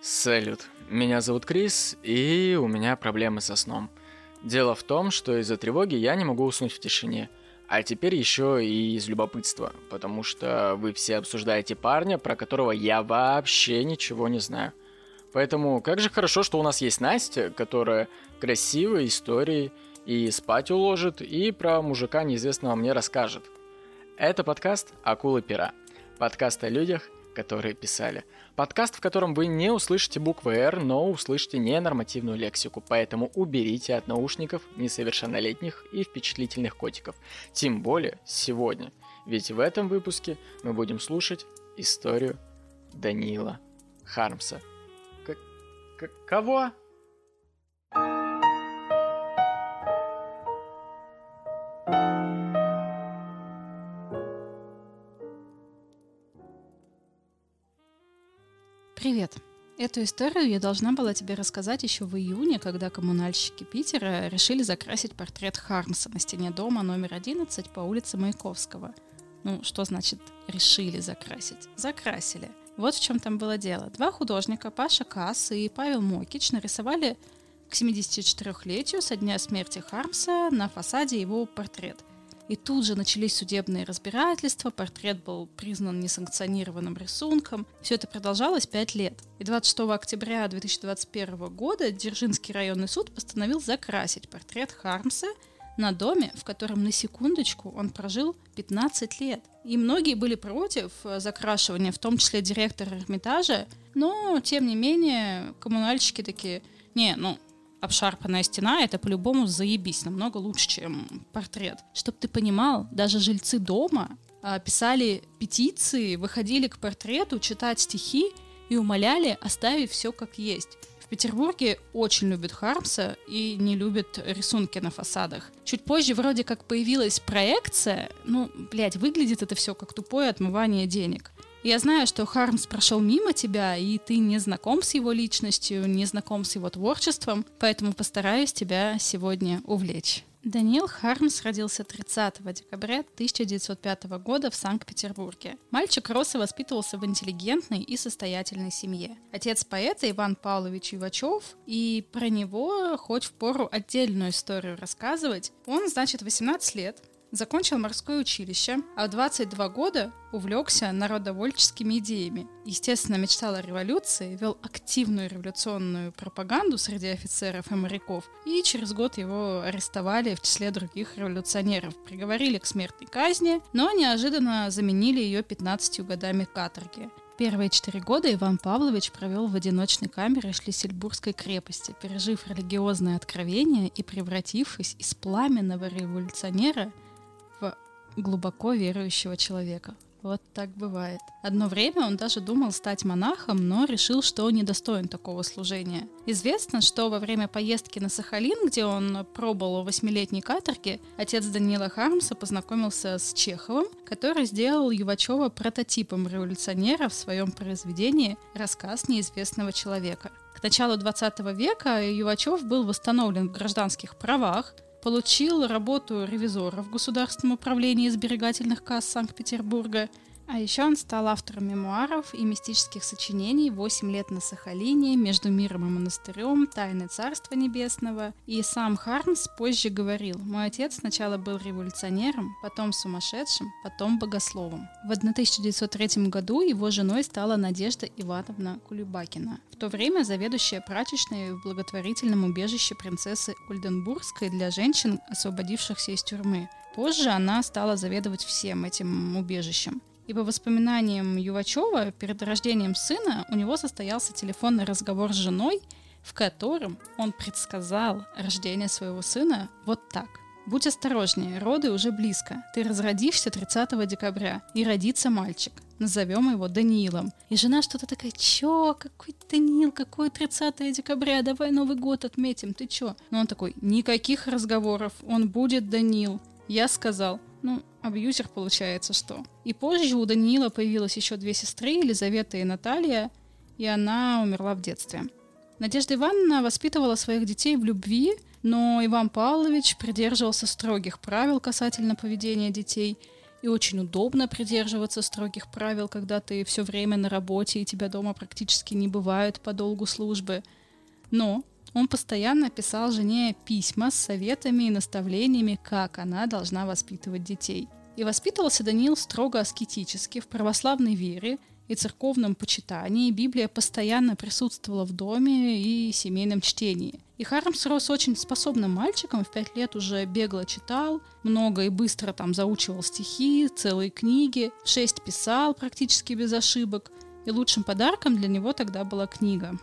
Салют, меня зовут Крис, и у меня проблемы со сном. Дело в том, что из-за тревоги я не могу уснуть в тишине, а теперь еще и из любопытства, потому что вы все обсуждаете парня, про которого я вообще ничего не знаю. Поэтому как же хорошо, что у нас есть Настя, которая красивой историей и спать уложит, и про мужика неизвестного мне расскажет. Это подкаст «Акулы пера». Подкаст о людях, которые писали. Подкаст, в котором вы не услышите буквы «Р», но услышите ненормативную лексику, поэтому уберите от наушников несовершеннолетних и впечатлительных котиков. Тем более сегодня, ведь в этом выпуске мы будем слушать историю Даниила Хармса. К- к- кого? Эту историю я должна была тебе рассказать еще в июне, когда коммунальщики Питера решили закрасить портрет Хармса на стене дома номер 11 по улице Маяковского. Ну, что значит решили закрасить? Закрасили. Вот в чем там было дело. Два художника, Паша Касс и Павел Мокич, нарисовали к 74-летию со дня смерти Хармса на фасаде его портрет. И тут же начались судебные разбирательства, портрет был признан несанкционированным рисунком. Все это продолжалось пять лет. И 26 октября 2021 года Дзержинский районный суд постановил закрасить портрет Хармса на доме, в котором на секундочку он прожил 15 лет. И многие были против закрашивания, в том числе директор Эрмитажа, но, тем не менее, коммунальщики такие, не, ну, обшарпанная стена, это по-любому заебись, намного лучше, чем портрет. Чтоб ты понимал, даже жильцы дома а, писали петиции, выходили к портрету читать стихи и умоляли оставить все как есть. В Петербурге очень любят Хармса и не любят рисунки на фасадах. Чуть позже вроде как появилась проекция, ну, блядь, выглядит это все как тупое отмывание денег. Я знаю, что Хармс прошел мимо тебя, и ты не знаком с его личностью, не знаком с его творчеством, поэтому постараюсь тебя сегодня увлечь. Даниил Хармс родился 30 декабря 1905 года в Санкт-Петербурге. Мальчик рос и воспитывался в интеллигентной и состоятельной семье. Отец поэта Иван Павлович Ювачев, и про него хоть в пору отдельную историю рассказывать. Он, значит, 18 лет, Закончил морское училище, а в 22 года увлекся народовольческими идеями. Естественно, мечтал о революции, вел активную революционную пропаганду среди офицеров и моряков, и через год его арестовали в числе других революционеров, приговорили к смертной казни, но неожиданно заменили ее 15 годами каторги. Первые четыре года Иван Павлович провел в одиночной камере Шлиссельбургской крепости, пережив религиозное откровение и превратившись из пламенного революционера глубоко верующего человека. Вот так бывает. Одно время он даже думал стать монахом, но решил, что недостоин такого служения. Известно, что во время поездки на Сахалин, где он пробовал в восьмилетней каторге, отец Даниила Хармса познакомился с Чеховым, который сделал Ювачева прототипом революционера в своем произведении «Рассказ неизвестного человека». К началу 20 века Ювачев был восстановлен в гражданских правах, получил работу ревизора в Государственном управлении сберегательных касс Санкт-Петербурга. А еще он стал автором мемуаров и мистических сочинений «Восемь лет на Сахалине», «Между миром и монастырем», «Тайны Царства Небесного». И сам Хармс позже говорил, «Мой отец сначала был революционером, потом сумасшедшим, потом богословом». В 1903 году его женой стала Надежда Ивановна Кулебакина, в то время заведующая прачечной в благотворительном убежище принцессы Ольденбургской для женщин, освободившихся из тюрьмы. Позже она стала заведовать всем этим убежищем. И по воспоминаниям Ювачева, перед рождением сына у него состоялся телефонный разговор с женой, в котором он предсказал рождение своего сына вот так. Будь осторожнее, роды уже близко. Ты разродишься 30 декабря, и родится мальчик. Назовем его Даниилом. И жена что-то такая, чё, какой Даниил, какой 30 декабря, давай Новый год отметим, ты чё? Но он такой, никаких разговоров, он будет Даниил. Я сказал, ну, абьюзер получается что. И позже у Даниила появилось еще две сестры, Елизавета и Наталья, и она умерла в детстве. Надежда Ивановна воспитывала своих детей в любви, но Иван Павлович придерживался строгих правил касательно поведения детей и очень удобно придерживаться строгих правил, когда ты все время на работе и тебя дома практически не бывает по долгу службы. Но он постоянно писал жене письма с советами и наставлениями, как она должна воспитывать детей. И воспитывался Даниил строго аскетически, в православной вере и церковном почитании. Библия постоянно присутствовала в доме и семейном чтении. И Хармс рос очень способным мальчиком, в пять лет уже бегло читал, много и быстро там заучивал стихи, целые книги, в шесть писал практически без ошибок, и лучшим подарком для него тогда была книга.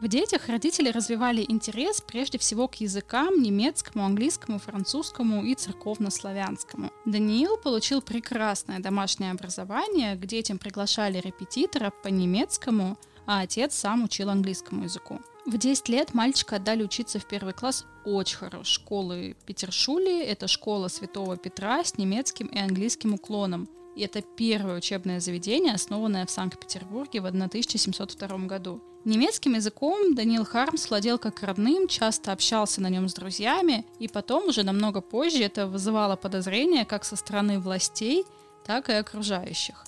В детях родители развивали интерес прежде всего к языкам немецкому, английскому, французскому и церковнославянскому. Даниил получил прекрасное домашнее образование, к детям приглашали репетитора по немецкому, а отец сам учил английскому языку. В 10 лет мальчика отдали учиться в первый класс очень хорошей школы Петершули. Это школа Святого Петра с немецким и английским уклоном. И это первое учебное заведение, основанное в Санкт-Петербурге в 1702 году. Немецким языком Даниил Хармс владел как родным, часто общался на нем с друзьями, и потом, уже намного позже, это вызывало подозрения как со стороны властей, так и окружающих.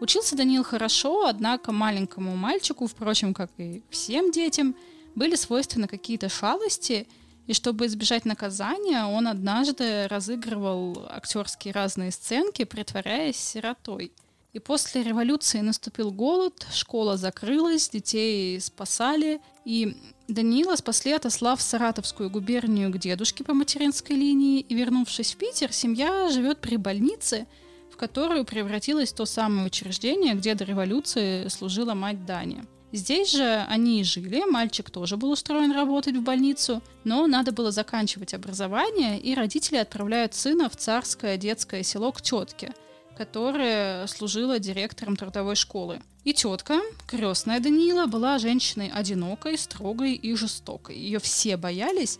Учился Даниил хорошо, однако маленькому мальчику, впрочем, как и всем детям, были свойственны какие-то шалости, и чтобы избежать наказания, он однажды разыгрывал актерские разные сценки, притворяясь сиротой – и после революции наступил голод, школа закрылась, детей спасали, и Даниила спасли, отослав в Саратовскую губернию к дедушке по материнской линии, и вернувшись в Питер, семья живет при больнице, в которую превратилось то самое учреждение, где до революции служила мать Дани. Здесь же они и жили, мальчик тоже был устроен работать в больницу, но надо было заканчивать образование, и родители отправляют сына в царское детское село к тетке – которая служила директором трудовой школы. И тетка, крестная Даниила, была женщиной одинокой, строгой и жестокой. Ее все боялись,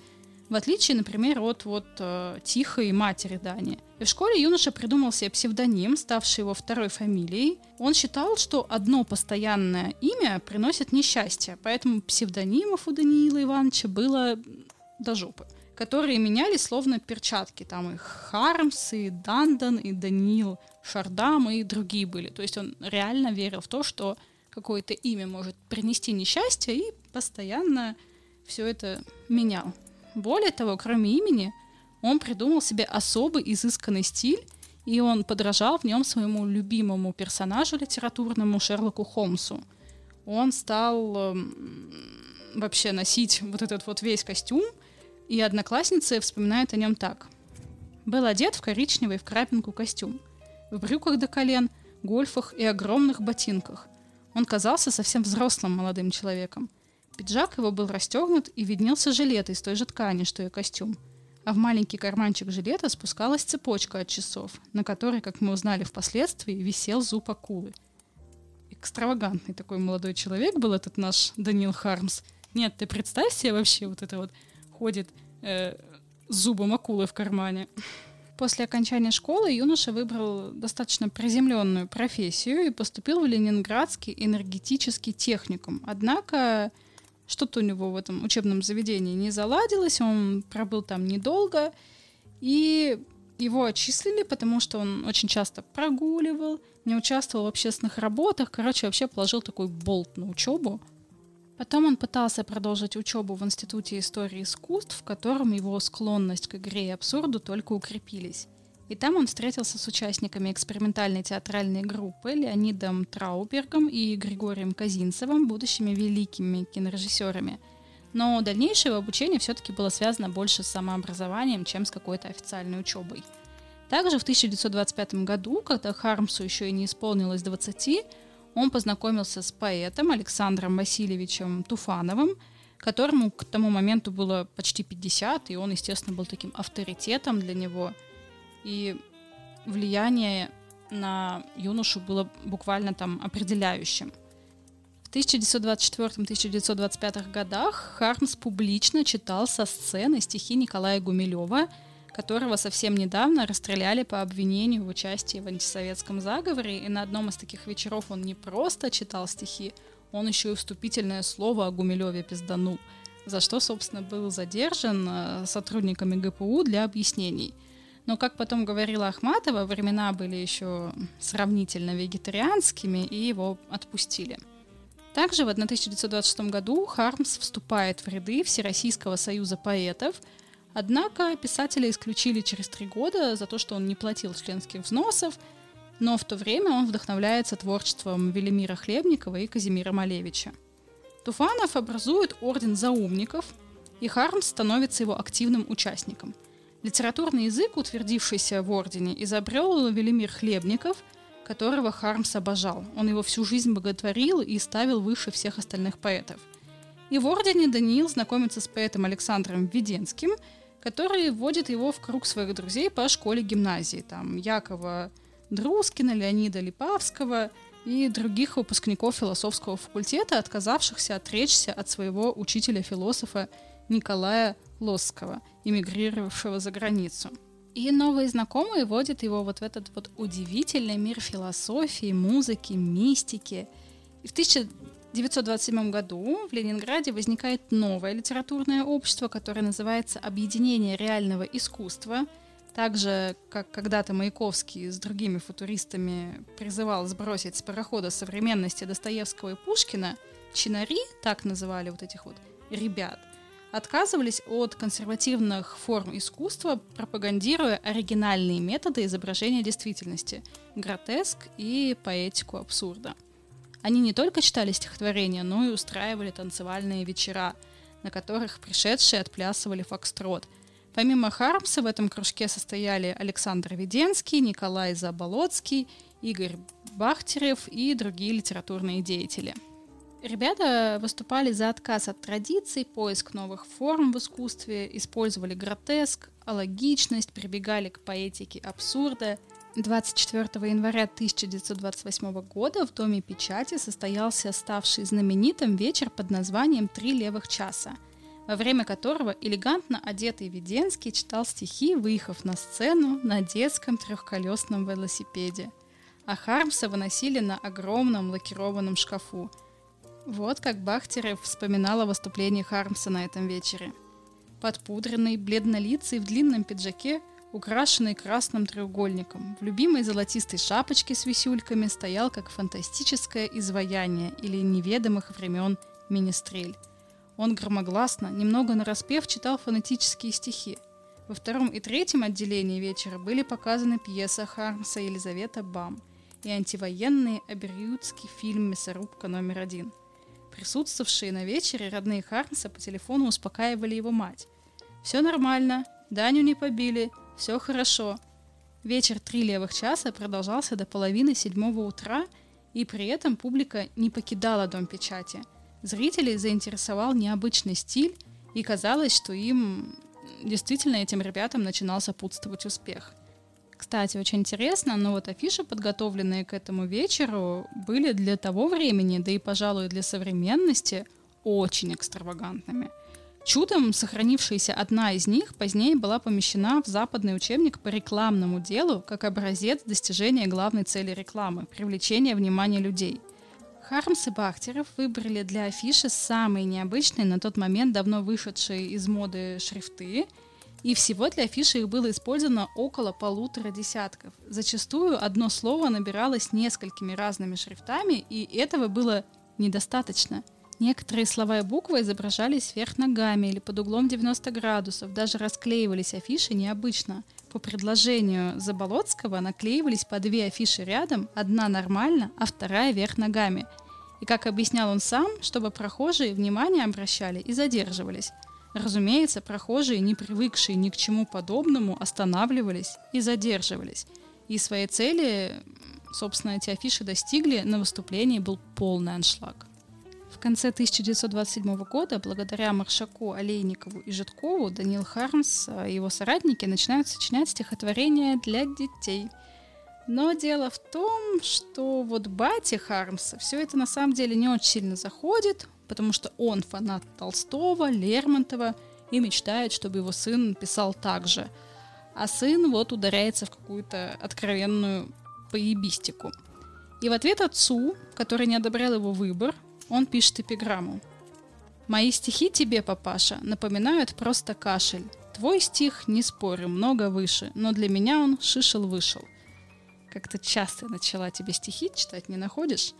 в отличие, например, от вот э, тихой матери Дани. И в школе юноша придумал себе псевдоним, ставший его второй фамилией. Он считал, что одно постоянное имя приносит несчастье, поэтому псевдонимов у Даниила Ивановича было до жопы которые менялись словно перчатки. Там и Хармс, и Дандан, и Даниил Шардам, и другие были. То есть он реально верил в то, что какое-то имя может принести несчастье, и постоянно все это менял. Более того, кроме имени, он придумал себе особый изысканный стиль, и он подражал в нем своему любимому персонажу литературному Шерлоку Холмсу. Он стал э, вообще носить вот этот вот весь костюм, и одноклассницы вспоминают о нем так. Был одет в коричневый в крапинку костюм, в брюках до колен, гольфах и огромных ботинках. Он казался совсем взрослым молодым человеком. Пиджак его был расстегнут и виднелся жилет из той же ткани, что и костюм. А в маленький карманчик жилета спускалась цепочка от часов, на которой, как мы узнали впоследствии, висел зуб акулы. Экстравагантный такой молодой человек был этот наш Данил Хармс. Нет, ты представь себе вообще вот это вот ходит э, с зубом акулы в кармане. После окончания школы юноша выбрал достаточно приземленную профессию и поступил в Ленинградский энергетический техникум. Однако что-то у него в этом учебном заведении не заладилось, он пробыл там недолго, и его отчислили, потому что он очень часто прогуливал, не участвовал в общественных работах, короче, вообще положил такой болт на учебу. Потом он пытался продолжить учебу в Институте истории искусств, в котором его склонность к игре и абсурду только укрепились. И там он встретился с участниками экспериментальной театральной группы Леонидом Траубергом и Григорием Казинцевым, будущими великими кинорежиссерами. Но дальнейшее его обучение все-таки было связано больше с самообразованием, чем с какой-то официальной учебой. Также в 1925 году, когда Хармсу еще и не исполнилось 20, он познакомился с поэтом Александром Васильевичем Туфановым, которому к тому моменту было почти 50, и он, естественно, был таким авторитетом для него. И влияние на юношу было буквально там определяющим. В 1924-1925 годах Хармс публично читал со сцены стихи Николая Гумилева – которого совсем недавно расстреляли по обвинению в участии в антисоветском заговоре, и на одном из таких вечеров он не просто читал стихи, он еще и вступительное слово о Гумилеве пизданул, за что, собственно, был задержан э, сотрудниками ГПУ для объяснений. Но, как потом говорила Ахматова, времена были еще сравнительно вегетарианскими, и его отпустили. Также в 1926 году Хармс вступает в ряды Всероссийского союза поэтов, однако писателя исключили через три года за то, что он не платил членских взносов, но в то время он вдохновляется творчеством Велимира Хлебникова и Казимира Малевича. Туфанов образует орден заумников, и Хармс становится его активным участником. Литературный язык, утвердившийся в ордене, изобрел Велимир Хлебников, которого Хармс обожал. Он его всю жизнь боготворил и ставил выше всех остальных поэтов. И в ордене Даниил знакомится с поэтом Александром Введенским, который вводит его в круг своих друзей по школе-гимназии. Там Якова Друскина, Леонида Липавского и других выпускников философского факультета, отказавшихся отречься от своего учителя-философа Николая Лосского, эмигрировавшего за границу. И новые знакомые вводят его вот в этот вот удивительный мир философии, музыки, мистики. И в 1927 году в Ленинграде возникает новое литературное общество, которое называется «Объединение реального искусства», так же, как когда-то Маяковский с другими футуристами призывал сбросить с парохода современности Достоевского и Пушкина, чинари, так называли вот этих вот ребят, отказывались от консервативных форм искусства, пропагандируя оригинальные методы изображения действительности, гротеск и поэтику абсурда. Они не только читали стихотворения, но и устраивали танцевальные вечера, на которых пришедшие отплясывали фокстрот – Помимо Хармса в этом кружке состояли Александр Веденский, Николай Заболоцкий, Игорь Бахтерев и другие литературные деятели. Ребята выступали за отказ от традиций, поиск новых форм в искусстве, использовали гротеск, алогичность, прибегали к поэтике абсурда. 24 января 1928 года в Доме печати состоялся ставший знаменитым вечер под названием «Три левых часа», во время которого элегантно одетый Веденский читал стихи, выехав на сцену на детском трехколесном велосипеде. А Хармса выносили на огромном лакированном шкафу. Вот как Бахтерев вспоминал о выступлении Хармса на этом вечере. Подпудренный, бледнолицый в длинном пиджаке, украшенный красным треугольником, в любимой золотистой шапочке с висюльками стоял как фантастическое изваяние или неведомых времен министрель. Он громогласно, немного нараспев, читал фонетические стихи. Во втором и третьем отделении вечера были показаны пьеса Хармса Елизавета Бам и антивоенный абериутский фильм «Мясорубка номер один». Присутствовавшие на вечере родные Хармса по телефону успокаивали его мать. «Все нормально, Даню не побили, все хорошо». Вечер три левых часа продолжался до половины седьмого утра, и при этом публика не покидала Дом печати – Зрителей заинтересовал необычный стиль, и казалось, что им действительно этим ребятам начинал сопутствовать успех. Кстати, очень интересно, но вот афиши, подготовленные к этому вечеру, были для того времени, да и, пожалуй, для современности, очень экстравагантными. Чудом сохранившаяся одна из них позднее была помещена в западный учебник по рекламному делу как образец достижения главной цели рекламы – привлечения внимания людей – Хармс и Бахтеров выбрали для афиши самые необычные на тот момент давно вышедшие из моды шрифты, и всего для афиши их было использовано около полутора десятков. Зачастую одно слово набиралось несколькими разными шрифтами, и этого было недостаточно. Некоторые слова и буквы изображались вверх ногами или под углом 90 градусов, даже расклеивались афиши необычно. По предложению Заболоцкого наклеивались по две афиши рядом, одна нормально, а вторая вверх ногами. И, как объяснял он сам, чтобы прохожие внимание обращали и задерживались. Разумеется, прохожие, не привыкшие ни к чему подобному, останавливались и задерживались. И своей цели, собственно, эти афиши достигли, на выступлении был полный аншлаг. В конце 1927 года, благодаря Маршаку, Олейникову и Житкову, Даниил Хармс и его соратники начинают сочинять стихотворения для детей. Но дело в том, что вот батя Хармса все это на самом деле не очень сильно заходит, потому что он фанат Толстого, Лермонтова и мечтает, чтобы его сын писал так же. А сын вот ударяется в какую-то откровенную поебистику. И в ответ отцу, который не одобрял его выбор, он пишет эпиграмму. «Мои стихи тебе, папаша, напоминают просто кашель. Твой стих, не спорю, много выше, но для меня он шишел-вышел. Как-то часто начала тебе стихи читать, не находишь?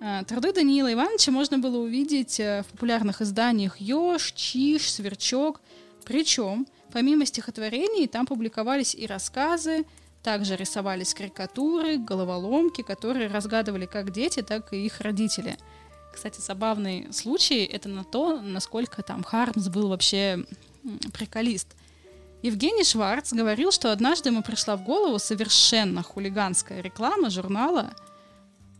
А, труды Даниила Ивановича можно было увидеть э, в популярных изданиях «Ёж», «Чиж», «Сверчок». Причем, помимо стихотворений, там публиковались и рассказы, также рисовались карикатуры, головоломки, которые разгадывали как дети, так и их родители. Кстати, забавный случай — это на то, насколько там Хармс был вообще приколист. Евгений Шварц говорил, что однажды ему пришла в голову совершенно хулиганская реклама журнала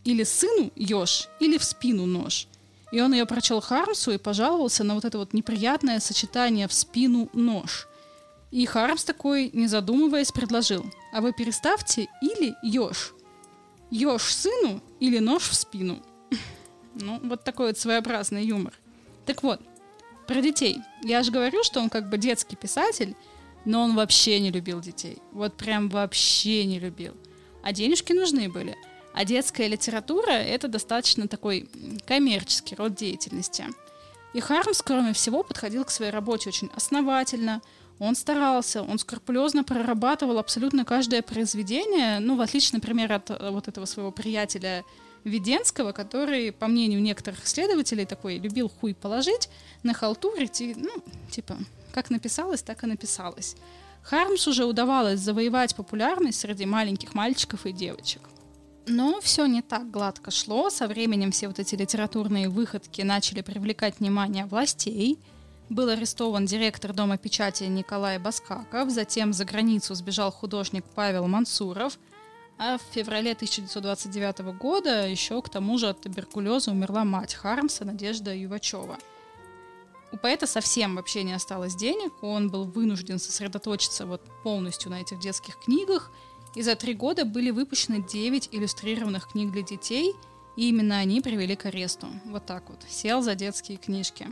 или сыну еж, или в спину нож. И он ее прочел Хармсу и пожаловался на вот это вот неприятное сочетание в спину нож. И Хармс такой, не задумываясь, предложил, а вы переставьте или еж. Еж сыну или нож в спину. Ну, вот такой вот своеобразный юмор. Так вот, про детей. Я же говорю, что он как бы детский писатель, но он вообще не любил детей. Вот прям вообще не любил. А денежки нужны были. А детская литература — это достаточно такой коммерческий род деятельности. И Хармс, кроме всего, подходил к своей работе очень основательно. Он старался, он скрупулезно прорабатывал абсолютно каждое произведение, ну, в отличие, например, от э, вот этого своего приятеля Веденского, который, по мнению некоторых исследователей, такой любил хуй положить, нахалтурить и, ну, типа, как написалось, так и написалось. Хармс уже удавалось завоевать популярность среди маленьких мальчиков и девочек. Но все не так гладко шло. Со временем все вот эти литературные выходки начали привлекать внимание властей. Был арестован директор Дома печати Николай Баскаков, затем за границу сбежал художник Павел Мансуров, а в феврале 1929 года еще к тому же от туберкулеза умерла мать Хармса Надежда Ювачева – у поэта совсем вообще не осталось денег, он был вынужден сосредоточиться вот полностью на этих детских книгах, и за три года были выпущены 9 иллюстрированных книг для детей, и именно они привели к аресту. Вот так вот. Сел за детские книжки.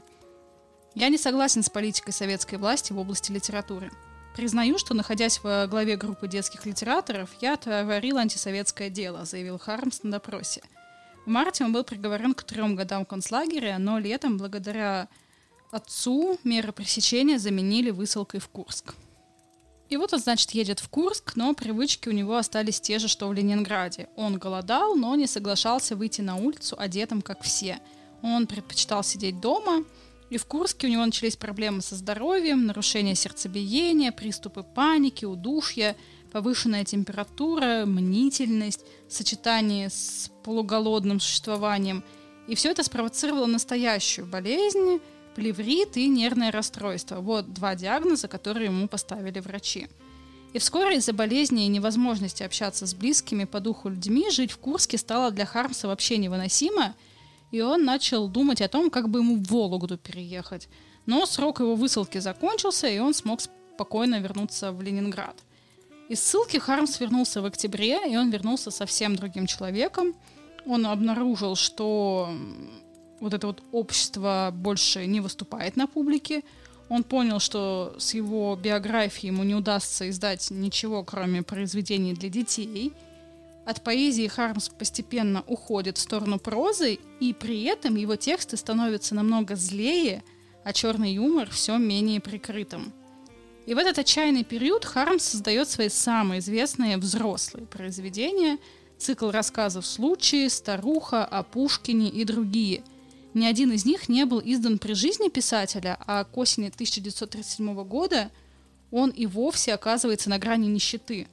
Я не согласен с политикой советской власти в области литературы. Признаю, что, находясь в главе группы детских литераторов, я творил антисоветское дело, заявил Хармс на допросе. В марте он был приговорен к трем годам концлагеря, но летом, благодаря Отцу меры пресечения заменили высылкой в Курск. И вот он, значит, едет в Курск, но привычки у него остались те же, что в Ленинграде. Он голодал, но не соглашался выйти на улицу одетым, как все. Он предпочитал сидеть дома, и в Курске у него начались проблемы со здоровьем, нарушение сердцебиения, приступы паники, удушья, повышенная температура, мнительность, сочетание с полуголодным существованием. И все это спровоцировало настоящую болезнь, плеврит и нервное расстройство. Вот два диагноза, которые ему поставили врачи. И вскоре из-за болезни и невозможности общаться с близкими по духу людьми жить в Курске стало для Хармса вообще невыносимо, и он начал думать о том, как бы ему в Вологду переехать. Но срок его высылки закончился, и он смог спокойно вернуться в Ленинград. Из ссылки Хармс вернулся в октябре, и он вернулся совсем другим человеком. Он обнаружил, что вот это вот общество больше не выступает на публике. Он понял, что с его биографией ему не удастся издать ничего, кроме произведений для детей. От поэзии Хармс постепенно уходит в сторону прозы, и при этом его тексты становятся намного злее, а черный юмор все менее прикрытым. И в этот отчаянный период Хармс создает свои самые известные взрослые произведения, цикл рассказов «Случаи», «Старуха», «О Пушкине» и другие – ни один из них не был издан при жизни писателя, а к осени 1937 года он и вовсе оказывается на грани нищеты.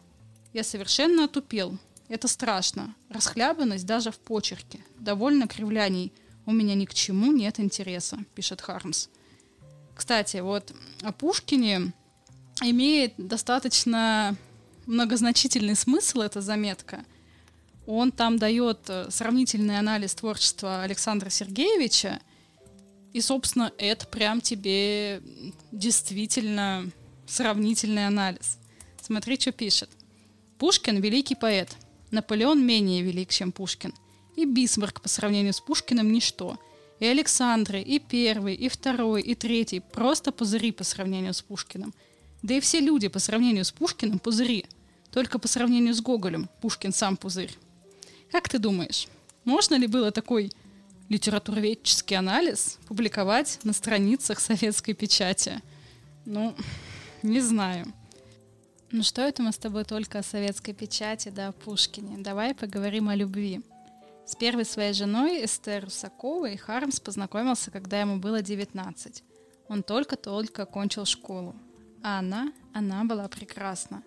Я совершенно отупел. Это страшно. Расхлябанность даже в почерке. Довольно кривляний. У меня ни к чему нет интереса, пишет Хармс. Кстати, вот о Пушкине имеет достаточно многозначительный смысл эта заметка – он там дает э, сравнительный анализ творчества Александра Сергеевича, и, собственно, это прям тебе действительно сравнительный анализ. Смотри, что пишет. Пушкин – великий поэт. Наполеон менее велик, чем Пушкин. И Бисмарк по сравнению с Пушкиным – ничто. И Александры, и первый, и второй, и третий – просто пузыри по сравнению с Пушкиным. Да и все люди по сравнению с Пушкиным – пузыри. Только по сравнению с Гоголем Пушкин сам пузырь. Как ты думаешь, можно ли было такой литературоведческий анализ публиковать на страницах советской печати? Ну, Не знаю. Ну что это мы с тобой только о советской печати, да, о Пушкине. Давай поговорим о любви. С первой своей женой Эстер Русаковой Хармс познакомился, когда ему было 19. Он только-только окончил школу. А она, она была прекрасна.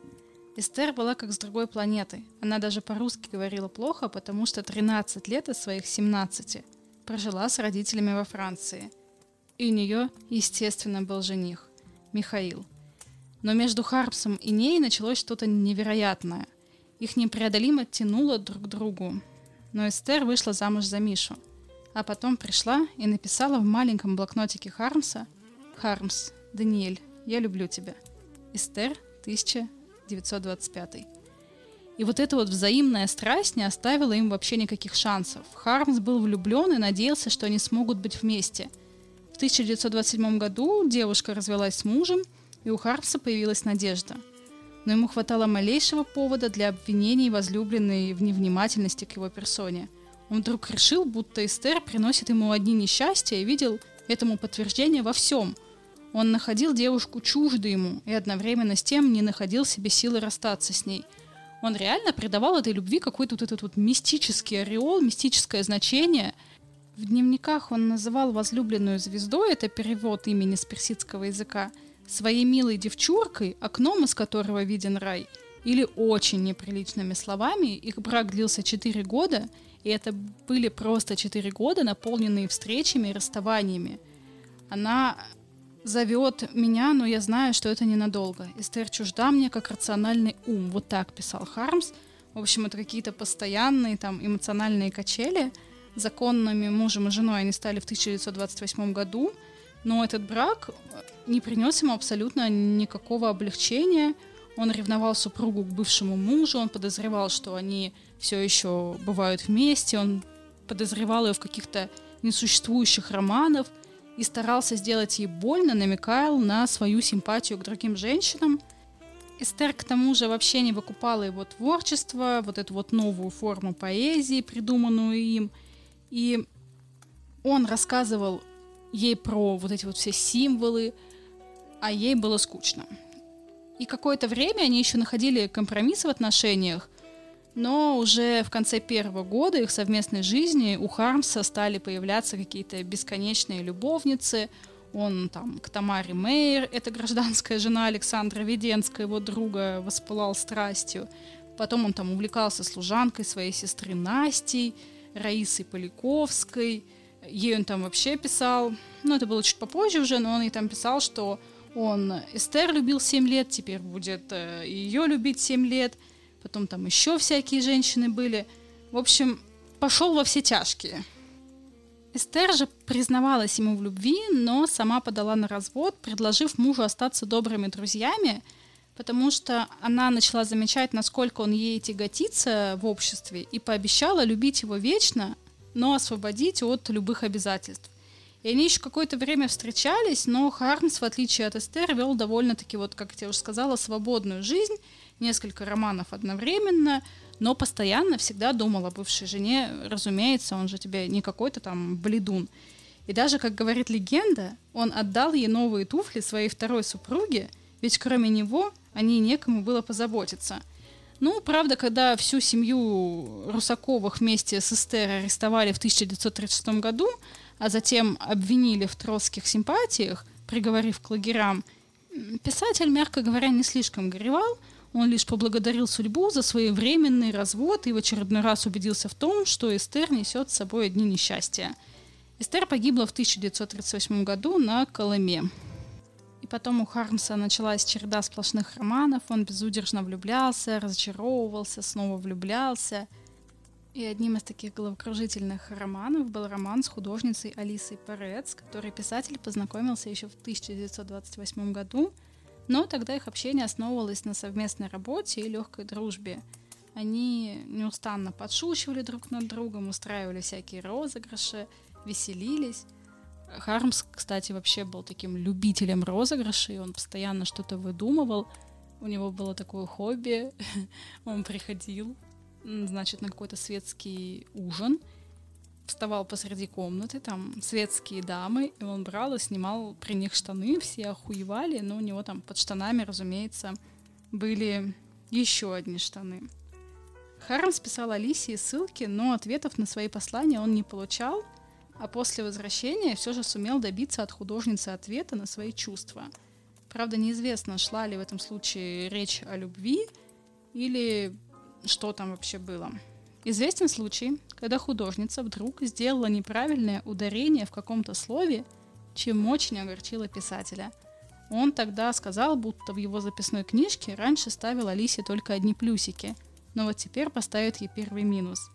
Эстер была как с другой планеты. Она даже по-русски говорила плохо, потому что 13 лет из своих 17 прожила с родителями во Франции. И у нее, естественно, был жених – Михаил – но между Харпсом и ней началось что-то невероятное. Их непреодолимо тянуло друг к другу. Но Эстер вышла замуж за Мишу. А потом пришла и написала в маленьком блокнотике Хармса «Хармс, Даниэль, я люблю тебя. Эстер, 1925». И вот эта вот взаимная страсть не оставила им вообще никаких шансов. Хармс был влюблен и надеялся, что они смогут быть вместе. В 1927 году девушка развелась с мужем – и у Харпса появилась надежда. Но ему хватало малейшего повода для обвинений возлюбленной в невнимательности к его персоне. Он вдруг решил, будто Эстер приносит ему одни несчастья и видел этому подтверждение во всем. Он находил девушку чуждой ему и одновременно с тем не находил себе силы расстаться с ней. Он реально придавал этой любви какой-то вот этот вот мистический ореол, мистическое значение. В дневниках он называл возлюбленную звездой, это перевод имени с персидского языка – своей милой девчуркой, окном из которого виден рай, или очень неприличными словами, их брак длился 4 года, и это были просто 4 года, наполненные встречами и расставаниями. Она зовет меня, но я знаю, что это ненадолго. Эстер чужда мне, как рациональный ум. Вот так писал Хармс. В общем, это какие-то постоянные там эмоциональные качели. Законными мужем и женой они стали в 1928 году. Но этот брак не принес ему абсолютно никакого облегчения. Он ревновал супругу к бывшему мужу, он подозревал, что они все еще бывают вместе, он подозревал ее в каких-то несуществующих романах и старался сделать ей больно, намекал на свою симпатию к другим женщинам. Эстер к тому же вообще не выкупала его творчество, вот эту вот новую форму поэзии, придуманную им. И он рассказывал ей про вот эти вот все символы, а ей было скучно. И какое-то время они еще находили компромисс в отношениях, но уже в конце первого года их совместной жизни у Хармса стали появляться какие-то бесконечные любовницы. Он там к Тамаре Мейер, это гражданская жена Александра Веденского, его друга, воспылал страстью. Потом он там увлекался служанкой своей сестры Настей, Раисой Поляковской. Ей он там вообще писал, ну это было чуть попозже уже, но он ей там писал, что он Эстер любил 7 лет, теперь будет э, ее любить 7 лет. Потом там еще всякие женщины были. В общем, пошел во все тяжкие. Эстер же признавалась ему в любви, но сама подала на развод, предложив мужу остаться добрыми друзьями, потому что она начала замечать, насколько он ей тяготится в обществе, и пообещала любить его вечно, но освободить от любых обязательств. И они еще какое-то время встречались, но Хармс, в отличие от Эстер, вел довольно-таки, вот как я уже сказала, свободную жизнь, несколько романов одновременно, но постоянно всегда думал о бывшей жене. Разумеется, он же тебе не какой-то там бледун. И даже, как говорит легенда, он отдал ей новые туфли своей второй супруге, ведь кроме него о ней некому было позаботиться. Ну, правда, когда всю семью Русаковых вместе с Эстер арестовали в 1936 году, а затем обвинили в троцких симпатиях, приговорив к лагерям, писатель, мягко говоря, не слишком горевал, он лишь поблагодарил судьбу за своевременный развод и в очередной раз убедился в том, что Эстер несет с собой одни несчастья. Эстер погибла в 1938 году на Колыме. И потом у Хармса началась череда сплошных романов, он безудержно влюблялся, разочаровывался, снова влюблялся – и одним из таких головокружительных романов был роман с художницей Алисой Перец, который писатель познакомился еще в 1928 году, но тогда их общение основывалось на совместной работе и легкой дружбе. Они неустанно подшучивали друг над другом, устраивали всякие розыгрыши, веселились. Хармс, кстати, вообще был таким любителем розыгрышей, он постоянно что-то выдумывал. У него было такое хобби, он приходил значит, на какой-то светский ужин вставал посреди комнаты, там светские дамы, и он брал и снимал при них штаны, все охуевали, но у него там под штанами, разумеется, были еще одни штаны. Хармс писал Алисии ссылки, но ответов на свои послания он не получал, а после возвращения все же сумел добиться от художницы ответа на свои чувства. Правда, неизвестно, шла ли в этом случае речь о любви или что там вообще было. Известен случай, когда художница вдруг сделала неправильное ударение в каком-то слове, чем очень огорчила писателя. Он тогда сказал, будто в его записной книжке раньше ставил Алисе только одни плюсики, но вот теперь поставит ей первый минус.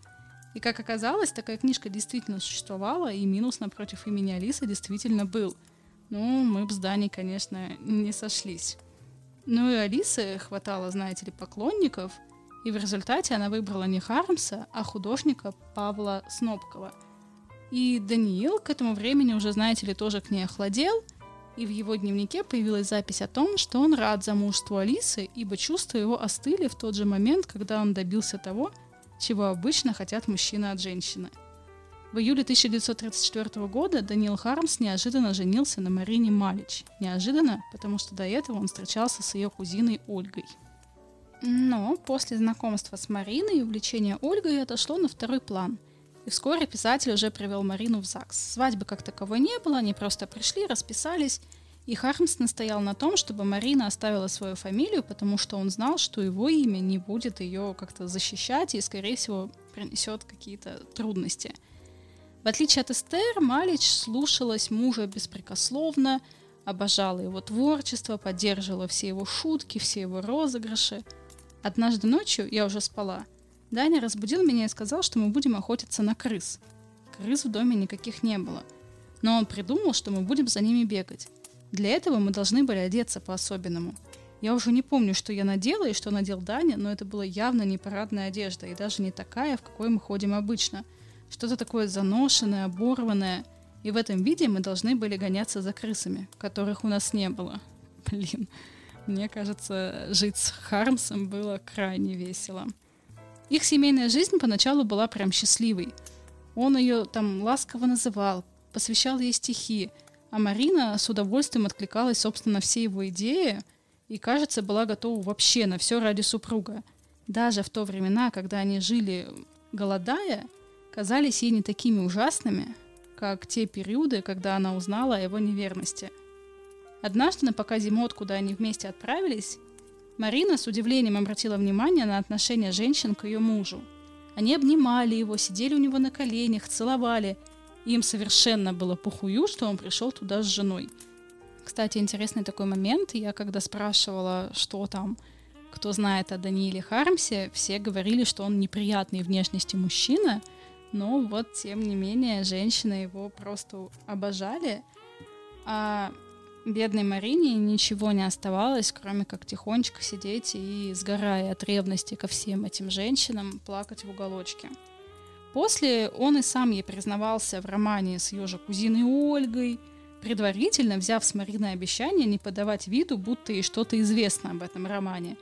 И как оказалось, такая книжка действительно существовала, и минус напротив имени Алисы действительно был. Ну, мы в здании, конечно, не сошлись. Ну и Алисы хватало, знаете ли, поклонников – и в результате она выбрала не Хармса, а художника Павла Снопкова. И Даниил к этому времени уже, знаете ли, тоже к ней охладел, и в его дневнике появилась запись о том, что он рад замужеству Алисы, ибо чувства его остыли в тот же момент, когда он добился того, чего обычно хотят мужчины от женщины. В июле 1934 года Даниил Хармс неожиданно женился на Марине Малич. Неожиданно, потому что до этого он встречался с ее кузиной Ольгой. Но после знакомства с Мариной и увлечения Ольгой отошло на второй план. И вскоре писатель уже привел Марину в ЗАГС. Свадьбы как таковой не было, они просто пришли, расписались. И Хармс настоял на том, чтобы Марина оставила свою фамилию, потому что он знал, что его имя не будет ее как-то защищать и, скорее всего, принесет какие-то трудности. В отличие от Эстер, Малич слушалась мужа беспрекословно, обожала его творчество, поддерживала все его шутки, все его розыгрыши – Однажды ночью, я уже спала, Даня разбудил меня и сказал, что мы будем охотиться на крыс. Крыс в доме никаких не было. Но он придумал, что мы будем за ними бегать. Для этого мы должны были одеться по-особенному. Я уже не помню, что я надела и что надел Даня, но это была явно не парадная одежда, и даже не такая, в какой мы ходим обычно. Что-то такое заношенное, оборванное. И в этом виде мы должны были гоняться за крысами, которых у нас не было. Блин. Мне кажется, жить с Хармсом было крайне весело. Их семейная жизнь поначалу была прям счастливой. Он ее там ласково называл, посвящал ей стихи, а Марина с удовольствием откликалась, собственно, на все его идеи и, кажется, была готова вообще на все ради супруга. Даже в то времена, когда они жили голодая, казались ей не такими ужасными, как те периоды, когда она узнала о его неверности – Однажды на показе мод, куда они вместе отправились, Марина с удивлением обратила внимание на отношение женщин к ее мужу. Они обнимали его, сидели у него на коленях, целовали. Им совершенно было похую, что он пришел туда с женой. Кстати, интересный такой момент. Я когда спрашивала, что там, кто знает о Данииле Хармсе, все говорили, что он неприятной внешности мужчина, но вот, тем не менее, женщины его просто обожали. А бедной Марине ничего не оставалось, кроме как тихонечко сидеть и, сгорая от ревности ко всем этим женщинам, плакать в уголочке. После он и сам ей признавался в романе с ее же кузиной Ольгой, предварительно взяв с Марины обещание не подавать виду, будто ей что-то известно об этом романе.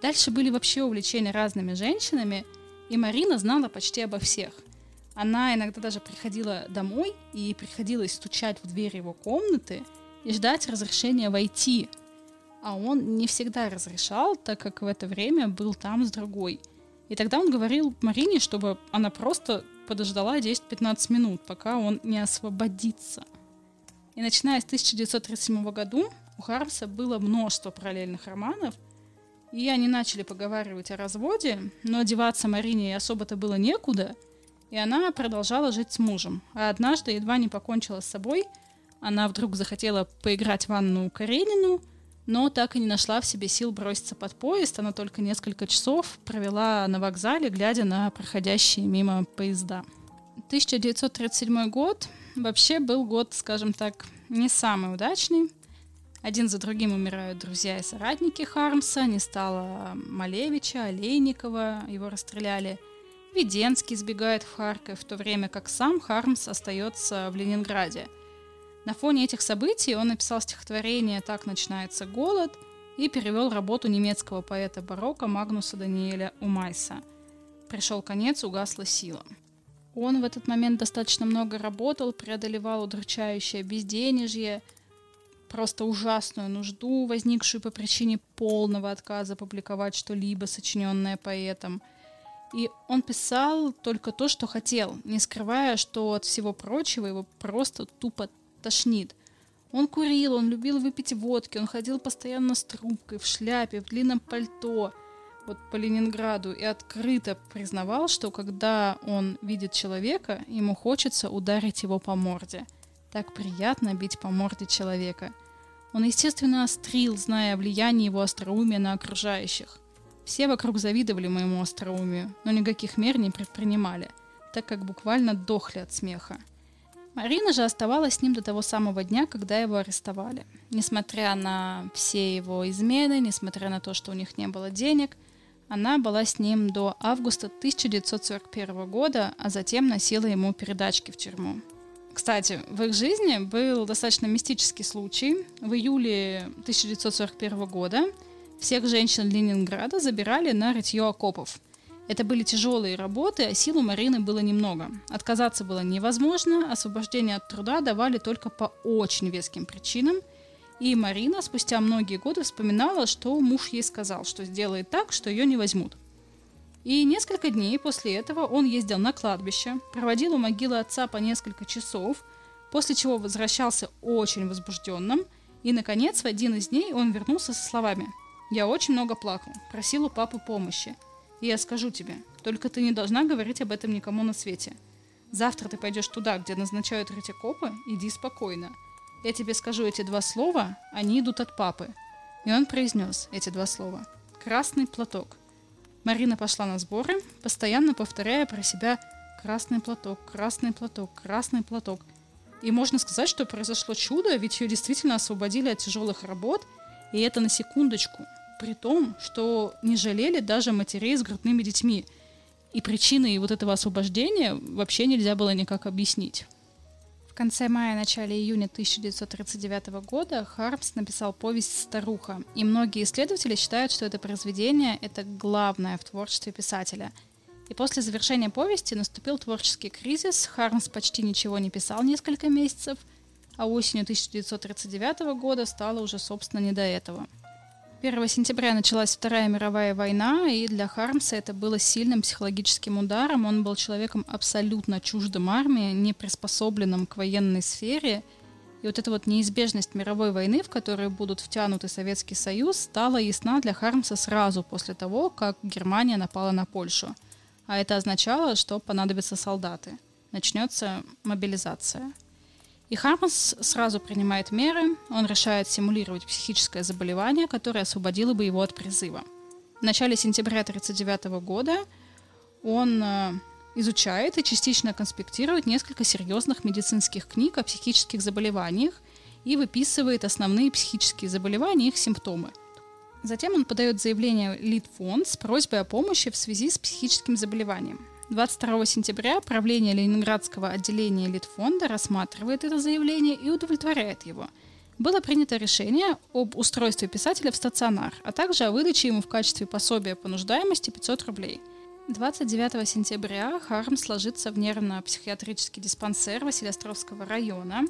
Дальше были вообще увлечения разными женщинами, и Марина знала почти обо всех. Она иногда даже приходила домой и приходилось стучать в дверь его комнаты – и ждать разрешения войти. А он не всегда разрешал, так как в это время был там с другой. И тогда он говорил Марине, чтобы она просто подождала 10-15 минут, пока он не освободится. И начиная с 1937 года у Хармса было множество параллельных романов, и они начали поговаривать о разводе, но деваться Марине особо-то было некуда, и она продолжала жить с мужем. А однажды едва не покончила с собой – она вдруг захотела поиграть в Анну Каренину, но так и не нашла в себе сил броситься под поезд. Она только несколько часов провела на вокзале, глядя на проходящие мимо поезда. 1937 год вообще был год, скажем так, не самый удачный. Один за другим умирают друзья и соратники Хармса. Не стало Малевича, Олейникова, его расстреляли. Веденский сбегает в Харьков, в то время как сам Хармс остается в Ленинграде – на фоне этих событий он написал стихотворение «Так начинается голод» и перевел работу немецкого поэта барокко Магнуса Даниэля Умайса. Пришел конец, угасла сила. Он в этот момент достаточно много работал, преодолевал удручающее безденежье, просто ужасную нужду, возникшую по причине полного отказа публиковать что-либо, сочиненное поэтом. И он писал только то, что хотел, не скрывая, что от всего прочего его просто тупо тошнит. Он курил, он любил выпить водки, он ходил постоянно с трубкой, в шляпе, в длинном пальто, вот по Ленинграду, и открыто признавал, что когда он видит человека, ему хочется ударить его по морде. Так приятно бить по морде человека. Он, естественно, острил, зная о влиянии его остроумия на окружающих. Все вокруг завидовали моему остроумию, но никаких мер не предпринимали, так как буквально дохли от смеха. Марина же оставалась с ним до того самого дня, когда его арестовали. Несмотря на все его измены, несмотря на то, что у них не было денег, она была с ним до августа 1941 года, а затем носила ему передачки в тюрьму. Кстати, в их жизни был достаточно мистический случай. В июле 1941 года всех женщин Ленинграда забирали на рытье окопов. Это были тяжелые работы, а сил у Марины было немного. Отказаться было невозможно, освобождение от труда давали только по очень веским причинам. И Марина спустя многие годы вспоминала, что муж ей сказал, что сделает так, что ее не возьмут. И несколько дней после этого он ездил на кладбище, проводил у могилы отца по несколько часов, после чего возвращался очень возбужденным, и, наконец, в один из дней он вернулся со словами «Я очень много плакал, просил у папы помощи. И я скажу тебе, только ты не должна говорить об этом никому на свете. Завтра ты пойдешь туда, где назначают ретикопы, иди спокойно. Я тебе скажу эти два слова, они идут от папы». И он произнес эти два слова. «Красный платок». Марина пошла на сборы, постоянно повторяя про себя «красный платок, красный платок, красный платок». И можно сказать, что произошло чудо, ведь ее действительно освободили от тяжелых работ, и это на секундочку, при том, что не жалели даже матерей с грудными детьми. И причиной вот этого освобождения вообще нельзя было никак объяснить. В конце мая-начале июня 1939 года Хармс написал повесть «Старуха», и многие исследователи считают, что это произведение — это главное в творчестве писателя. И после завершения повести наступил творческий кризис, Хармс почти ничего не писал несколько месяцев, а осенью 1939 года стало уже, собственно, не до этого — 1 сентября началась Вторая мировая война, и для Хармса это было сильным психологическим ударом. Он был человеком абсолютно чуждым армии, не приспособленным к военной сфере. И вот эта вот неизбежность мировой войны, в которую будут втянуты Советский Союз, стала ясна для Хармса сразу после того, как Германия напала на Польшу. А это означало, что понадобятся солдаты. Начнется мобилизация. И Хармс сразу принимает меры, он решает симулировать психическое заболевание, которое освободило бы его от призыва. В начале сентября 1939 года он э, изучает и частично конспектирует несколько серьезных медицинских книг о психических заболеваниях и выписывает основные психические заболевания и их симптомы. Затем он подает заявление Литфонд с просьбой о помощи в связи с психическим заболеванием. 22 сентября правление Ленинградского отделения Литфонда рассматривает это заявление и удовлетворяет его. Было принято решение об устройстве писателя в стационар, а также о выдаче ему в качестве пособия по нуждаемости 500 рублей. 29 сентября Хармс ложится в нервно-психиатрический диспансер Василиостровского района,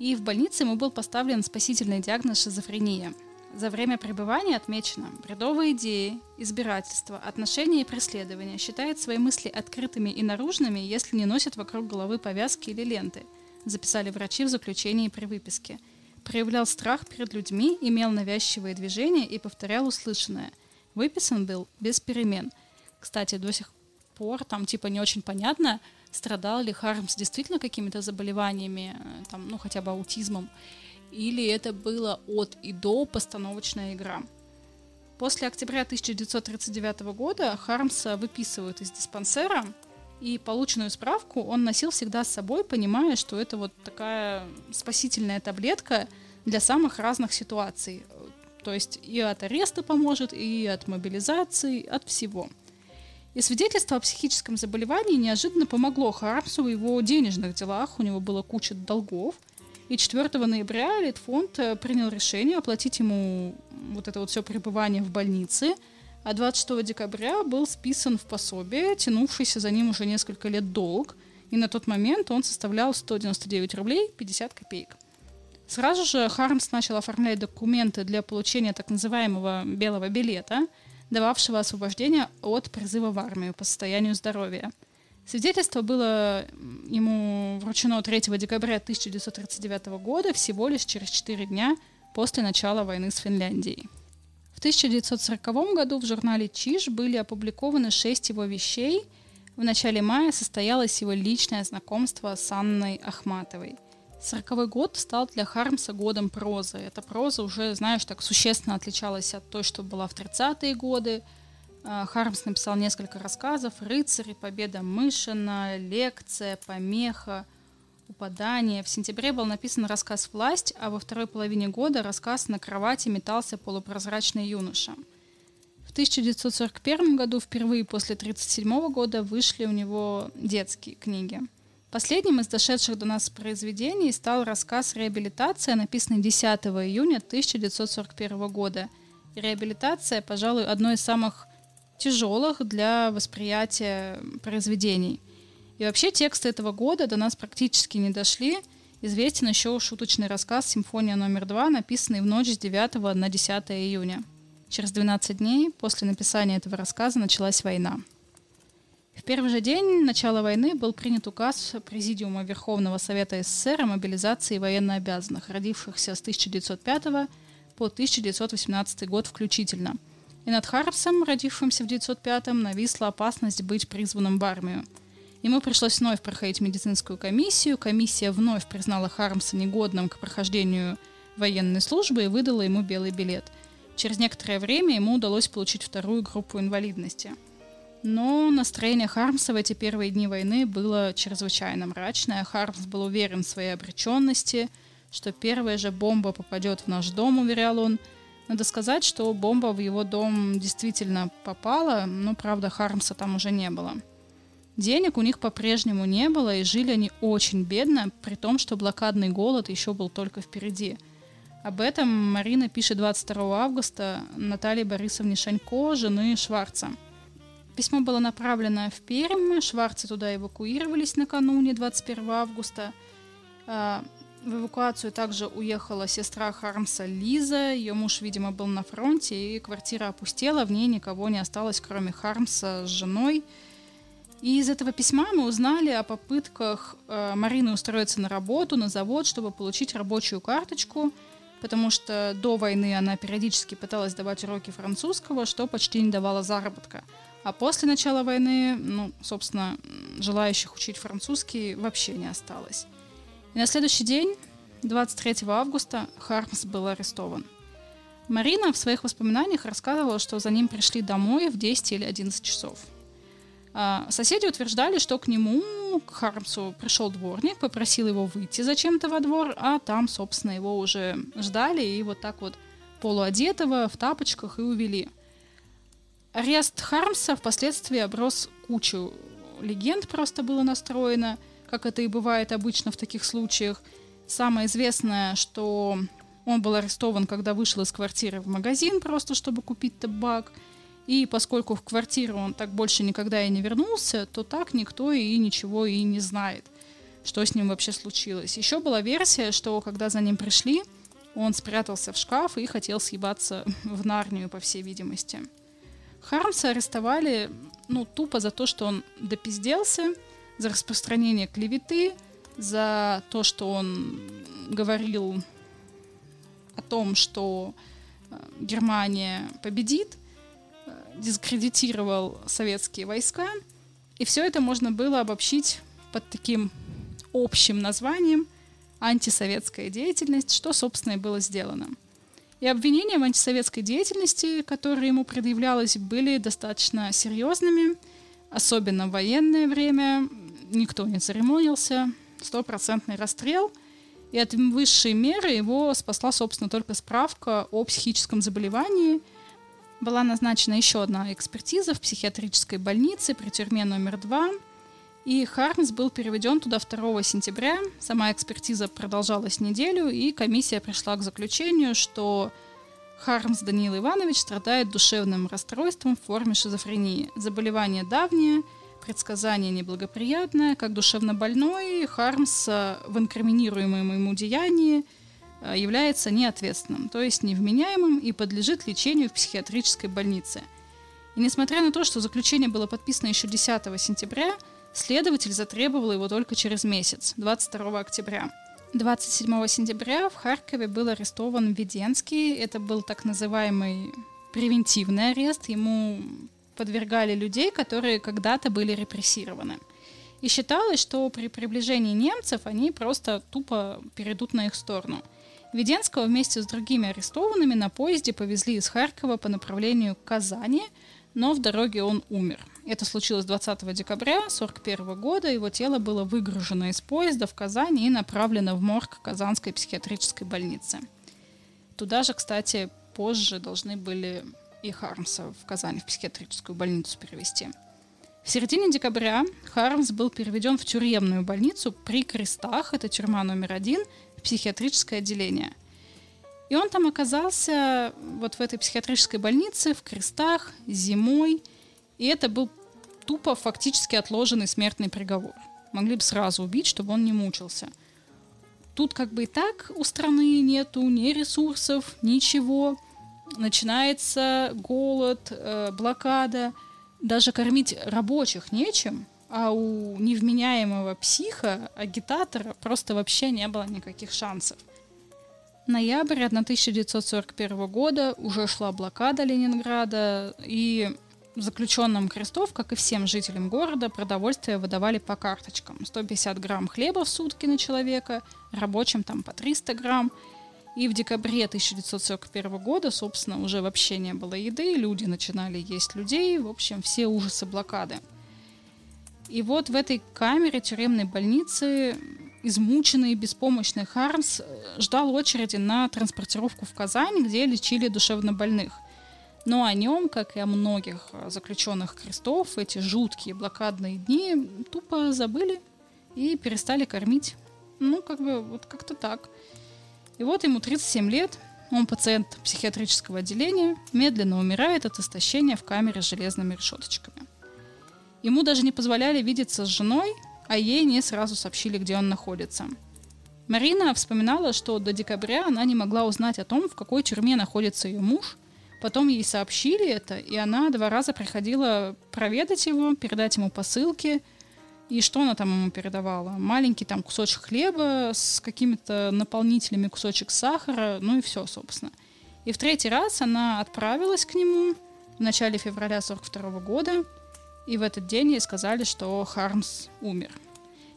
и в больнице ему был поставлен спасительный диагноз шизофрения – за время пребывания отмечено бредовые идеи, избирательство, отношения и преследования, считает свои мысли открытыми и наружными, если не носит вокруг головы повязки или ленты, записали врачи в заключении при выписке. Проявлял страх перед людьми, имел навязчивые движения и повторял услышанное. Выписан был без перемен. Кстати, до сих пор там типа не очень понятно, страдал ли Хармс действительно какими-то заболеваниями, э, там, ну хотя бы аутизмом, или это было от и до постановочная игра. После октября 1939 года Хармса выписывают из диспансера, и полученную справку он носил всегда с собой, понимая, что это вот такая спасительная таблетка для самых разных ситуаций. То есть и от ареста поможет, и от мобилизации, от всего. И свидетельство о психическом заболевании неожиданно помогло Хармсу в его денежных делах. У него было куча долгов – и 4 ноября Литфонд э, принял решение оплатить ему вот это вот все пребывание в больнице, а 26 декабря был списан в пособие, тянувшийся за ним уже несколько лет долг, и на тот момент он составлял 199 рублей 50 копеек. Сразу же Хармс начал оформлять документы для получения так называемого белого билета, дававшего освобождение от призыва в армию по состоянию здоровья. Свидетельство было ему вручено 3 декабря 1939 года, всего лишь через 4 дня после начала войны с Финляндией. В 1940 году в журнале «Чиж» были опубликованы шесть его вещей. В начале мая состоялось его личное знакомство с Анной Ахматовой – Сороковой год стал для Хармса годом прозы. Эта проза уже, знаешь, так существенно отличалась от той, что была в 30-е годы. А, Хармс написал несколько рассказов «Рыцари», «Победа Мышина», «Лекция», «Помеха», «Упадание». В сентябре был написан рассказ «Власть», а во второй половине года рассказ «На кровати метался полупрозрачный юноша». В 1941 году впервые после 1937 года вышли у него детские книги – Последним из дошедших до нас произведений стал рассказ «Реабилитация», написанный 10 июня 1941 года. реабилитация, пожалуй, одно из самых тяжелых для восприятия произведений. И вообще тексты этого года до нас практически не дошли. Известен еще шуточный рассказ «Симфония номер два», написанный в ночь с 9 на 10 июня. Через 12 дней после написания этого рассказа началась война. В первый же день начала войны был принят указ Президиума Верховного Совета СССР о мобилизации военнообязанных, родившихся с 1905 по 1918 год включительно. И над Харпсом, родившимся в 1905-м, нависла опасность быть призванным в армию. Ему пришлось вновь проходить медицинскую комиссию. Комиссия вновь признала Хармса негодным к прохождению военной службы и выдала ему белый билет. Через некоторое время ему удалось получить вторую группу инвалидности – но настроение Хармса в эти первые дни войны было чрезвычайно мрачное. Хармс был уверен в своей обреченности, что первая же бомба попадет в наш дом, уверял он. Надо сказать, что бомба в его дом действительно попала, но, правда, Хармса там уже не было. Денег у них по-прежнему не было, и жили они очень бедно, при том, что блокадный голод еще был только впереди. Об этом Марина пишет 22 августа Наталье Борисовне Шанько, жены Шварца – Письмо было направлено в Пермь, шварцы туда эвакуировались накануне 21 августа. В эвакуацию также уехала сестра Хармса Лиза. Ее муж, видимо, был на фронте, и квартира опустела, в ней никого не осталось, кроме Хармса с женой. И из этого письма мы узнали о попытках э, Марины устроиться на работу, на завод, чтобы получить рабочую карточку, потому что до войны она периодически пыталась давать уроки французского, что почти не давало заработка. А после начала войны, ну, собственно, желающих учить французский вообще не осталось. И на следующий день, 23 августа, Хармс был арестован. Марина в своих воспоминаниях рассказывала, что за ним пришли домой в 10 или 11 часов. А соседи утверждали, что к нему, к Хармсу, пришел дворник, попросил его выйти зачем-то во двор, а там, собственно, его уже ждали и вот так вот полуодетого в тапочках и увели – Арест Хармса впоследствии оброс кучу легенд просто было настроено, как это и бывает обычно в таких случаях. Самое известное, что он был арестован, когда вышел из квартиры в магазин, просто чтобы купить табак. И поскольку в квартиру он так больше никогда и не вернулся, то так никто и ничего и не знает, что с ним вообще случилось. Еще была версия, что когда за ним пришли, он спрятался в шкаф и хотел съебаться в Нарнию, по всей видимости. Хармса арестовали, ну, тупо за то, что он допизделся, за распространение клеветы, за то, что он говорил о том, что э, Германия победит, э, дискредитировал советские войска. И все это можно было обобщить под таким общим названием антисоветская деятельность, что, собственно, и было сделано. И обвинения в антисоветской деятельности, которые ему предъявлялись, были достаточно серьезными, особенно в военное время. Никто не церемонился, стопроцентный расстрел. И от высшей меры его спасла, собственно, только справка о психическом заболевании. Была назначена еще одна экспертиза в психиатрической больнице при тюрьме номер два – и Хармс был переведен туда 2 сентября. Сама экспертиза продолжалась неделю, и комиссия пришла к заключению, что Хармс Даниил Иванович страдает душевным расстройством в форме шизофрении. Заболевание давнее, предсказание неблагоприятное. Как душевно больной, Хармс в инкриминируемом ему деянии э, является неответственным, то есть невменяемым и подлежит лечению в психиатрической больнице. И несмотря на то, что заключение было подписано еще 10 сентября, следователь затребовал его только через месяц, 22 октября. 27 сентября в Харькове был арестован Веденский. Это был так называемый превентивный арест. Ему подвергали людей, которые когда-то были репрессированы. И считалось, что при приближении немцев они просто тупо перейдут на их сторону. Веденского вместе с другими арестованными на поезде повезли из Харькова по направлению к Казани, но в дороге он умер. Это случилось 20 декабря 1941 года. Его тело было выгружено из поезда в Казани и направлено в морг Казанской психиатрической больницы. Туда же, кстати, позже должны были и Хармса в Казани в психиатрическую больницу перевести. В середине декабря Хармс был переведен в тюремную больницу при Крестах, это тюрьма номер один, в психиатрическое отделение. И он там оказался вот в этой психиатрической больнице в Крестах зимой – и это был тупо фактически отложенный смертный приговор. Могли бы сразу убить, чтобы он не мучился. Тут как бы и так у страны нету ни ресурсов, ничего. Начинается голод, э, блокада. Даже кормить рабочих нечем, а у невменяемого психа, агитатора, просто вообще не было никаких шансов. Ноябрь 1941 года уже шла блокада Ленинграда, и заключенным крестов, как и всем жителям города, продовольствие выдавали по карточкам. 150 грамм хлеба в сутки на человека, рабочим там по 300 грамм. И в декабре 1941 года, собственно, уже вообще не было еды, люди начинали есть людей, в общем, все ужасы блокады. И вот в этой камере тюремной больницы измученный, беспомощный Хармс э, ждал очереди на транспортировку в Казань, где лечили душевнобольных – но о нем, как и о многих э, заключенных крестов, эти жуткие блокадные дни тупо забыли и перестали кормить. Ну, как бы, вот как-то так. И вот ему 37 лет, он пациент психиатрического отделения, медленно умирает от истощения в камере с железными решеточками. Ему даже не позволяли видеться с женой, а ей не сразу сообщили, где он находится. Марина вспоминала, что до декабря она не могла узнать о том, в какой тюрьме находится ее муж, Потом ей сообщили это, и она два раза приходила проведать его, передать ему посылки. И что она там ему передавала? Маленький там кусочек хлеба с какими-то наполнителями, кусочек сахара, ну и все, собственно. И в третий раз она отправилась к нему в начале февраля 42 года, и в этот день ей сказали, что Хармс умер.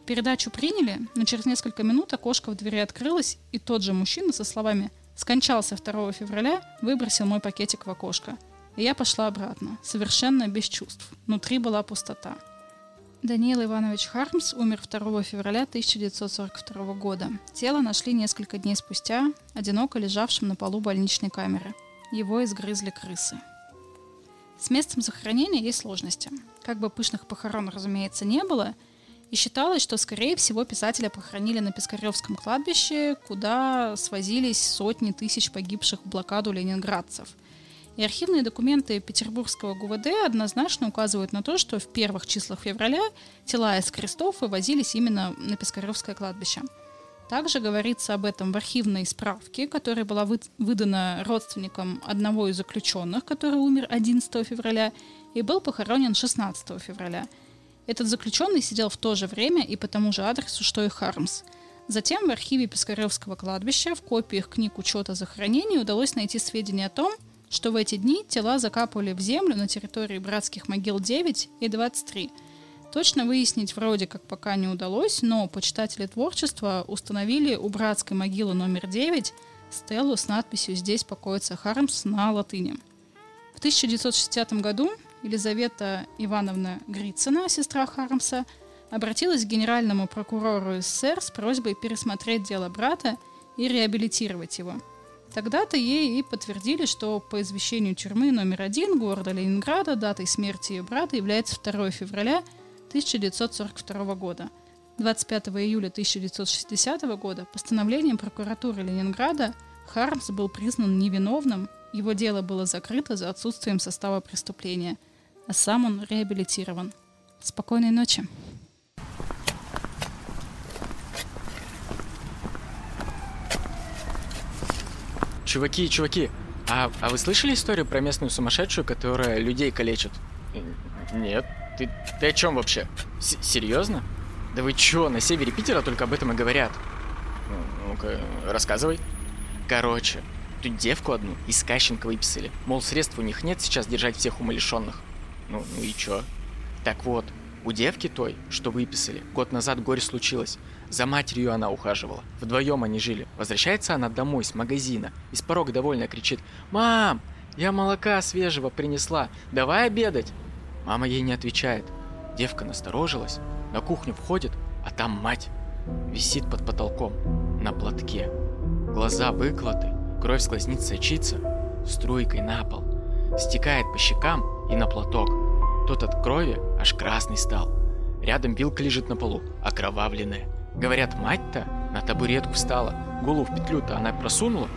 Передачу приняли, но через несколько минут окошко в двери открылось, и тот же мужчина со словами – Скончался 2 февраля, выбросил мой пакетик в окошко. И я пошла обратно, совершенно без чувств. Внутри была пустота. Даниил Иванович Хармс умер 2 февраля 1942 года. Тело нашли несколько дней спустя, одиноко лежавшим на полу больничной камеры. Его изгрызли крысы. С местом захоронения есть сложности. Как бы пышных похорон, разумеется, не было – и считалось, что, скорее всего, писателя похоронили на Пискаревском кладбище, куда свозились сотни тысяч погибших в блокаду ленинградцев. И архивные документы Петербургского ГУВД однозначно указывают на то, что в первых числах февраля тела из крестов вывозились именно на Пискаревское кладбище. Также говорится об этом в архивной справке, которая была выдана родственникам одного из заключенных, который умер 11 февраля и был похоронен 16 февраля – этот заключенный сидел в то же время и по тому же адресу, что и Хармс. Затем в архиве Пискаревского кладбища в копиях книг учета захоронений удалось найти сведения о том, что в эти дни тела закапывали в землю на территории братских могил 9 и 23. Точно выяснить вроде как пока не удалось, но почитатели творчества установили у братской могилы номер 9 стелу с надписью «Здесь покоится Хармс» на латыни. В 1960 году Елизавета Ивановна Грицына, сестра Хармса, обратилась к генеральному прокурору СССР с просьбой пересмотреть дело брата и реабилитировать его. Тогда-то ей и подтвердили, что по извещению тюрьмы номер один города Ленинграда датой смерти ее брата является 2 февраля 1942 года. 25 июля 1960 года постановлением прокуратуры Ленинграда Хармс был признан невиновным Его дело было закрыто за отсутствием состава преступления, а сам он реабилитирован. Спокойной ночи. Чуваки, чуваки, а, а вы слышали историю про местную сумасшедшую, которая людей калечит? Нет. Ты, ты о чем вообще? С серьезно? Да вы чё, на севере Питера только об этом и говорят. Ну-ка, рассказывай. Короче, тут девку одну из Кащенко выписали. Мол, средств у них нет сейчас держать всех умалишенных. Ну, ну и чё? Так вот, у девки той, что выписали, год назад горе случилось. За матерью она ухаживала. Вдвоем они жили. Возвращается она домой с магазина. И с порога довольно кричит «Мам, я молока свежего принесла. Давай обедать!» Мама ей не отвечает. Девка насторожилась. На кухню входит, а там мать. Висит под потолком. На платке. Глаза выклаты. Кровь с глазниц сочится. Струйкой на пол. Стекает по щекам и на платок. Тот от крови аж красный стал. Рядом вилка лежит на полу, окровавленная. Говорят, мать-то на табуретку встала, голову в петлю-то она просунула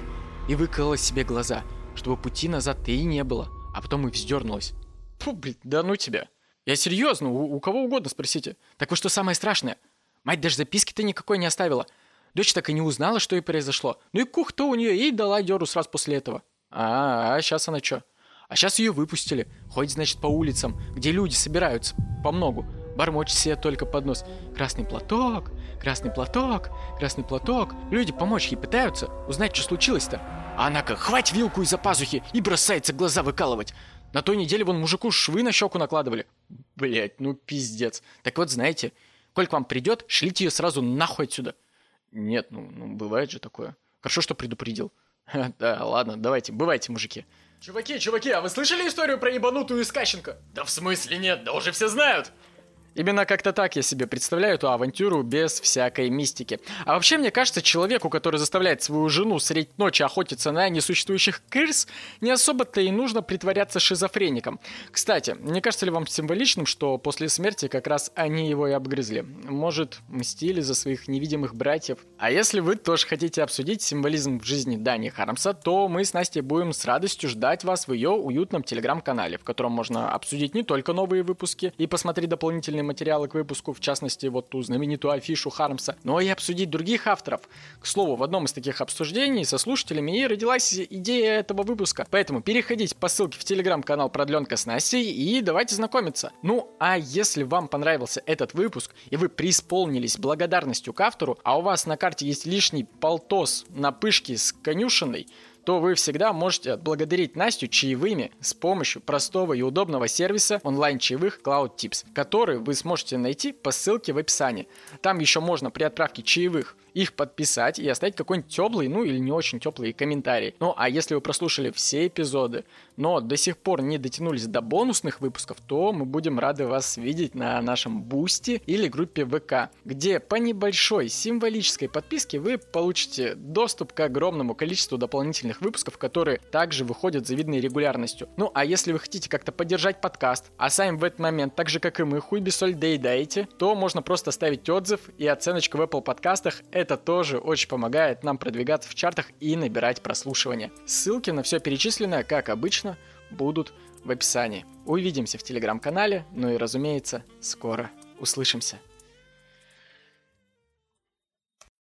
и выколола себе глаза, чтобы пути назад-то и не было, а потом и вздернулась. Фу, блин, да ну тебя. Я серьезно, у, у кого угодно спросите. Так вот что самое страшное? Мать даже записки-то никакой не оставила. Дочь так и не узнала, что и произошло. Ну и кух-то у нее ей дала дёру сразу после этого. А, а сейчас она что? А сейчас ее выпустили. Ходит, значит, по улицам, где люди собираются по многу. Бормочет себе только под нос. Красный платок, красный платок, красный платок. Люди помочь ей пытаются, узнать, что случилось-то. А она как хвать вилку из-за пазухи и бросается глаза выкалывать. На той неделе вон мужику швы на щеку накладывали. Блять, ну пиздец. Так вот, знаете, коль к вам придет, шлите ее сразу нахуй отсюда. Нет, ну, ну бывает же такое. Хорошо, что предупредил. Да, ладно, давайте, бывайте, мужики. Чуваки, чуваки, а вы слышали историю про ебанутую из Кащенко? Да в смысле нет, да уже все знают. Именно как-то так я себе представляю эту авантюру без всякой мистики. А вообще, мне кажется, человеку, который заставляет свою жену средь ночи охотиться на несуществующих крыс, не особо-то и нужно притворяться шизофреником. Кстати, не кажется ли вам символичным, что после смерти как раз они его и обгрызли? Может, мстили за своих невидимых братьев? А если вы тоже хотите обсудить символизм в жизни Дани Хармса, то мы с Настей будем с радостью ждать вас в ее уютном телеграм-канале, в котором можно обсудить не только новые выпуски и посмотреть дополнительные материалы к выпуску, в частности, вот ту знаменитую афишу Хармса, но и обсудить других авторов. К слову, в одном из таких обсуждений со слушателями и родилась идея этого выпуска. Поэтому переходите по ссылке в телеграм-канал Продленка с Настей и давайте знакомиться. Ну, а если вам понравился этот выпуск и вы преисполнились благодарностью к автору, а у вас на карте есть лишний полтос на пышке с конюшиной, то вы всегда можете отблагодарить Настю чаевыми с помощью простого и удобного сервиса онлайн-чаевых Cloud Tips, который вы сможете найти по ссылке в описании. Там еще можно при отправке чаевых их подписать и оставить какой-нибудь теплый, ну или не очень теплый комментарий. Ну а если вы прослушали все эпизоды, но до сих пор не дотянулись до бонусных выпусков, то мы будем рады вас видеть на нашем Бусти или группе ВК, где по небольшой символической подписке вы получите доступ к огромному количеству дополнительных выпусков, которые также выходят с завидной регулярностью. Ну а если вы хотите как-то поддержать подкаст, а сами в этот момент, так же как и мы, хуй без соли доедаете, то можно просто оставить отзыв и оценочку в Apple подкастах. Это тоже очень помогает нам продвигаться в чартах и набирать прослушивания. Ссылки на все перечисленное, как обычно, будут в описании. Увидимся в телеграм-канале, ну и разумеется, скоро услышимся.